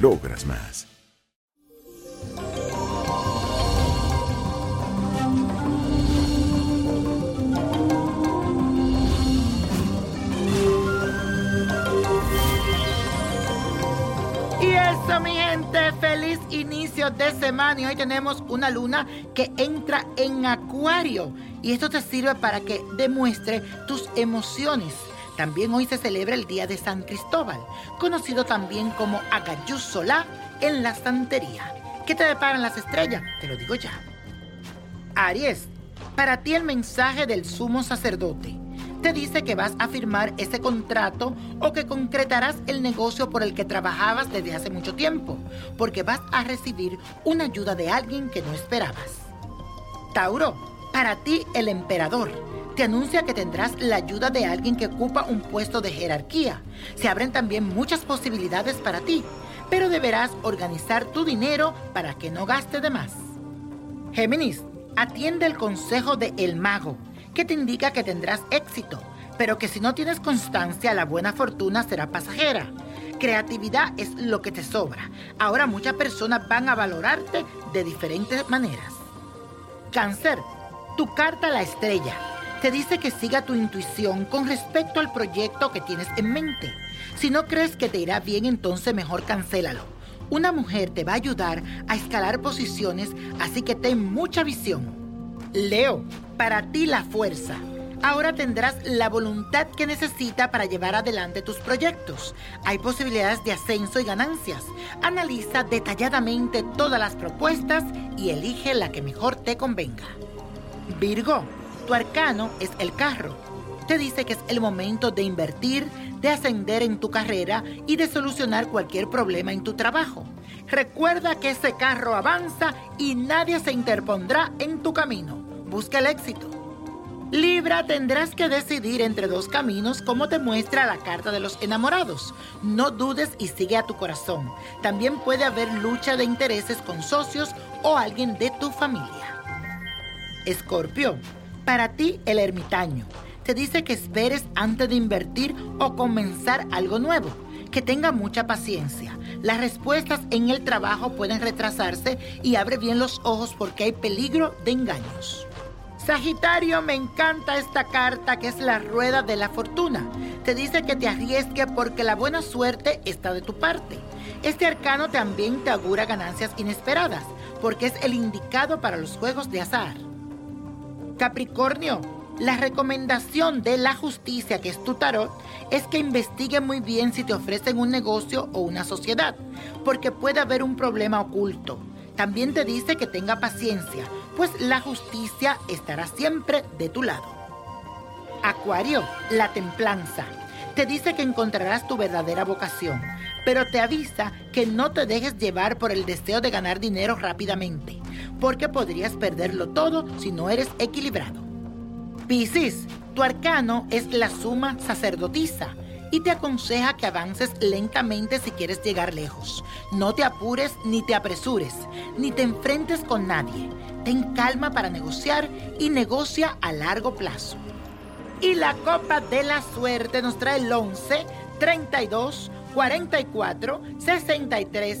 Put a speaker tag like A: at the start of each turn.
A: logras más.
B: Y eso, mi gente, feliz inicio de semana. Y hoy tenemos una luna que entra en acuario. Y esto te sirve para que demuestre tus emociones. También hoy se celebra el Día de San Cristóbal, conocido también como Agayú Solá en la santería. ¿Qué te deparan las estrellas? Te lo digo ya. Aries, para ti el mensaje del sumo sacerdote te dice que vas a firmar ese contrato o que concretarás el negocio por el que trabajabas desde hace mucho tiempo, porque vas a recibir una ayuda de alguien que no esperabas. Tauro, para ti el emperador te anuncia que tendrás la ayuda de alguien que ocupa un puesto de jerarquía. Se abren también muchas posibilidades para ti, pero deberás organizar tu dinero para que no gaste de más. Géminis, atiende el consejo de El Mago, que te indica que tendrás éxito, pero que si no tienes constancia, la buena fortuna será pasajera. Creatividad es lo que te sobra. Ahora muchas personas van a valorarte de diferentes maneras. Cáncer, tu carta la estrella te dice que siga tu intuición con respecto al proyecto que tienes en mente. Si no crees que te irá bien, entonces mejor cancélalo. Una mujer te va a ayudar a escalar posiciones, así que ten mucha visión. Leo, para ti la fuerza. Ahora tendrás la voluntad que necesita para llevar adelante tus proyectos. Hay posibilidades de ascenso y ganancias. Analiza detalladamente todas las propuestas y elige la que mejor te convenga. Virgo, tu arcano es el carro. Te dice que es el momento de invertir, de ascender en tu carrera y de solucionar cualquier problema en tu trabajo. Recuerda que ese carro avanza y nadie se interpondrá en tu camino. Busca el éxito. Libra, tendrás que decidir entre dos caminos como te muestra la carta de los enamorados. No dudes y sigue a tu corazón. También puede haber lucha de intereses con socios o alguien de tu familia. Escorpio, para ti el ermitaño. Te dice que esperes antes de invertir o comenzar algo nuevo. Que tenga mucha paciencia. Las respuestas en el trabajo pueden retrasarse y abre bien los ojos porque hay peligro de engaños. Sagitario, me encanta esta carta que es la rueda de la fortuna. Te dice que te arriesgue porque la buena suerte está de tu parte. Este arcano también te augura ganancias inesperadas porque es el indicado para los juegos de azar. Capricornio, la recomendación de la justicia, que es tu tarot, es que investigue muy bien si te ofrecen un negocio o una sociedad, porque puede haber un problema oculto. También te dice que tenga paciencia, pues la justicia estará siempre de tu lado. Acuario, la templanza. Te dice que encontrarás tu verdadera vocación, pero te avisa que no te dejes llevar por el deseo de ganar dinero rápidamente, porque podrías perderlo todo si no eres equilibrado. Piscis, tu arcano es la suma sacerdotisa y te aconseja que avances lentamente si quieres llegar lejos. No te apures ni te apresures, ni te enfrentes con nadie. Ten calma para negociar y negocia a largo plazo. Y la copa de la suerte nos trae el 11, 32, 44, 63,